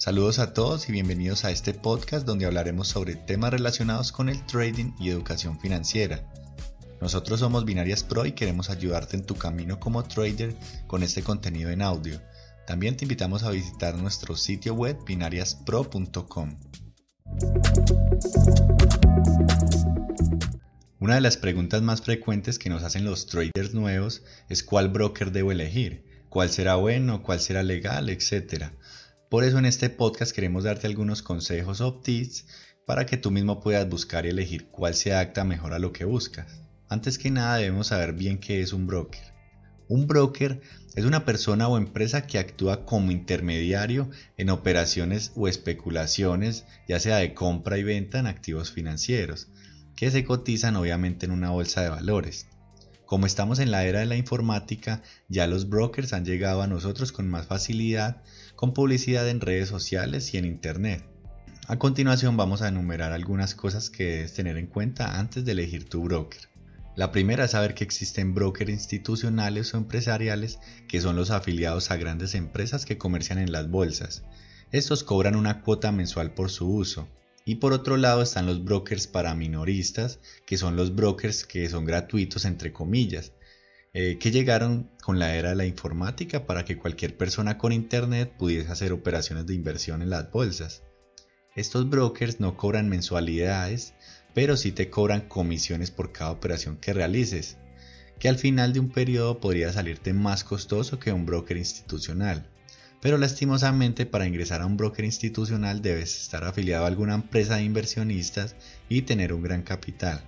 Saludos a todos y bienvenidos a este podcast donde hablaremos sobre temas relacionados con el trading y educación financiera. Nosotros somos Binarias Pro y queremos ayudarte en tu camino como trader con este contenido en audio. También te invitamos a visitar nuestro sitio web binariaspro.com. Una de las preguntas más frecuentes que nos hacen los traders nuevos es cuál broker debo elegir, cuál será bueno, cuál será legal, etc. Por eso en este podcast queremos darte algunos consejos o tips para que tú mismo puedas buscar y elegir cuál se adapta mejor a lo que buscas. Antes que nada debemos saber bien qué es un broker. Un broker es una persona o empresa que actúa como intermediario en operaciones o especulaciones, ya sea de compra y venta en activos financieros, que se cotizan obviamente en una bolsa de valores. Como estamos en la era de la informática, ya los brokers han llegado a nosotros con más facilidad, con publicidad en redes sociales y en Internet. A continuación vamos a enumerar algunas cosas que debes tener en cuenta antes de elegir tu broker. La primera es saber que existen brokers institucionales o empresariales que son los afiliados a grandes empresas que comercian en las bolsas. Estos cobran una cuota mensual por su uso. Y por otro lado están los brokers para minoristas, que son los brokers que son gratuitos entre comillas, eh, que llegaron con la era de la informática para que cualquier persona con internet pudiese hacer operaciones de inversión en las bolsas. Estos brokers no cobran mensualidades, pero sí te cobran comisiones por cada operación que realices, que al final de un periodo podría salirte más costoso que un broker institucional pero lastimosamente para ingresar a un broker institucional debes estar afiliado a alguna empresa de inversionistas y tener un gran capital.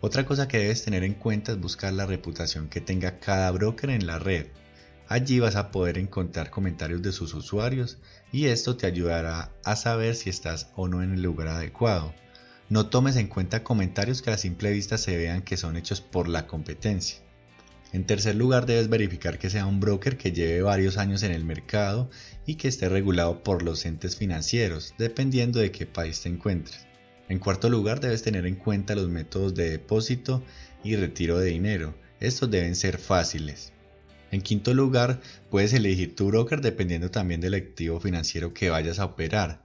Otra cosa que debes tener en cuenta es buscar la reputación que tenga cada broker en la red. Allí vas a poder encontrar comentarios de sus usuarios y esto te ayudará a saber si estás o no en el lugar adecuado. No tomes en cuenta comentarios que a simple vista se vean que son hechos por la competencia. En tercer lugar, debes verificar que sea un broker que lleve varios años en el mercado y que esté regulado por los entes financieros, dependiendo de qué país te encuentres. En cuarto lugar, debes tener en cuenta los métodos de depósito y retiro de dinero. Estos deben ser fáciles. En quinto lugar, puedes elegir tu broker dependiendo también del activo financiero que vayas a operar.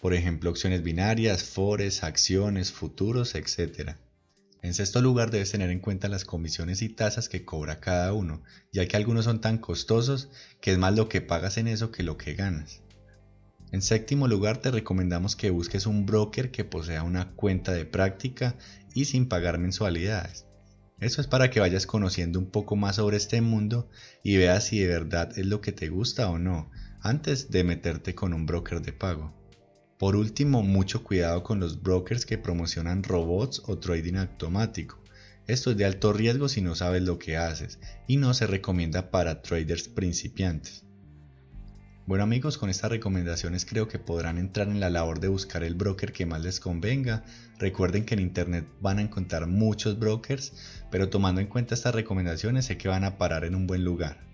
Por ejemplo, opciones binarias, forex, acciones, futuros, etc. En sexto lugar, debes tener en cuenta las comisiones y tasas que cobra cada uno, ya que algunos son tan costosos que es más lo que pagas en eso que lo que ganas. En séptimo lugar, te recomendamos que busques un broker que posea una cuenta de práctica y sin pagar mensualidades. Eso es para que vayas conociendo un poco más sobre este mundo y veas si de verdad es lo que te gusta o no, antes de meterte con un broker de pago. Por último, mucho cuidado con los brokers que promocionan robots o trading automático. Esto es de alto riesgo si no sabes lo que haces y no se recomienda para traders principiantes. Bueno amigos, con estas recomendaciones creo que podrán entrar en la labor de buscar el broker que más les convenga. Recuerden que en internet van a encontrar muchos brokers, pero tomando en cuenta estas recomendaciones sé que van a parar en un buen lugar.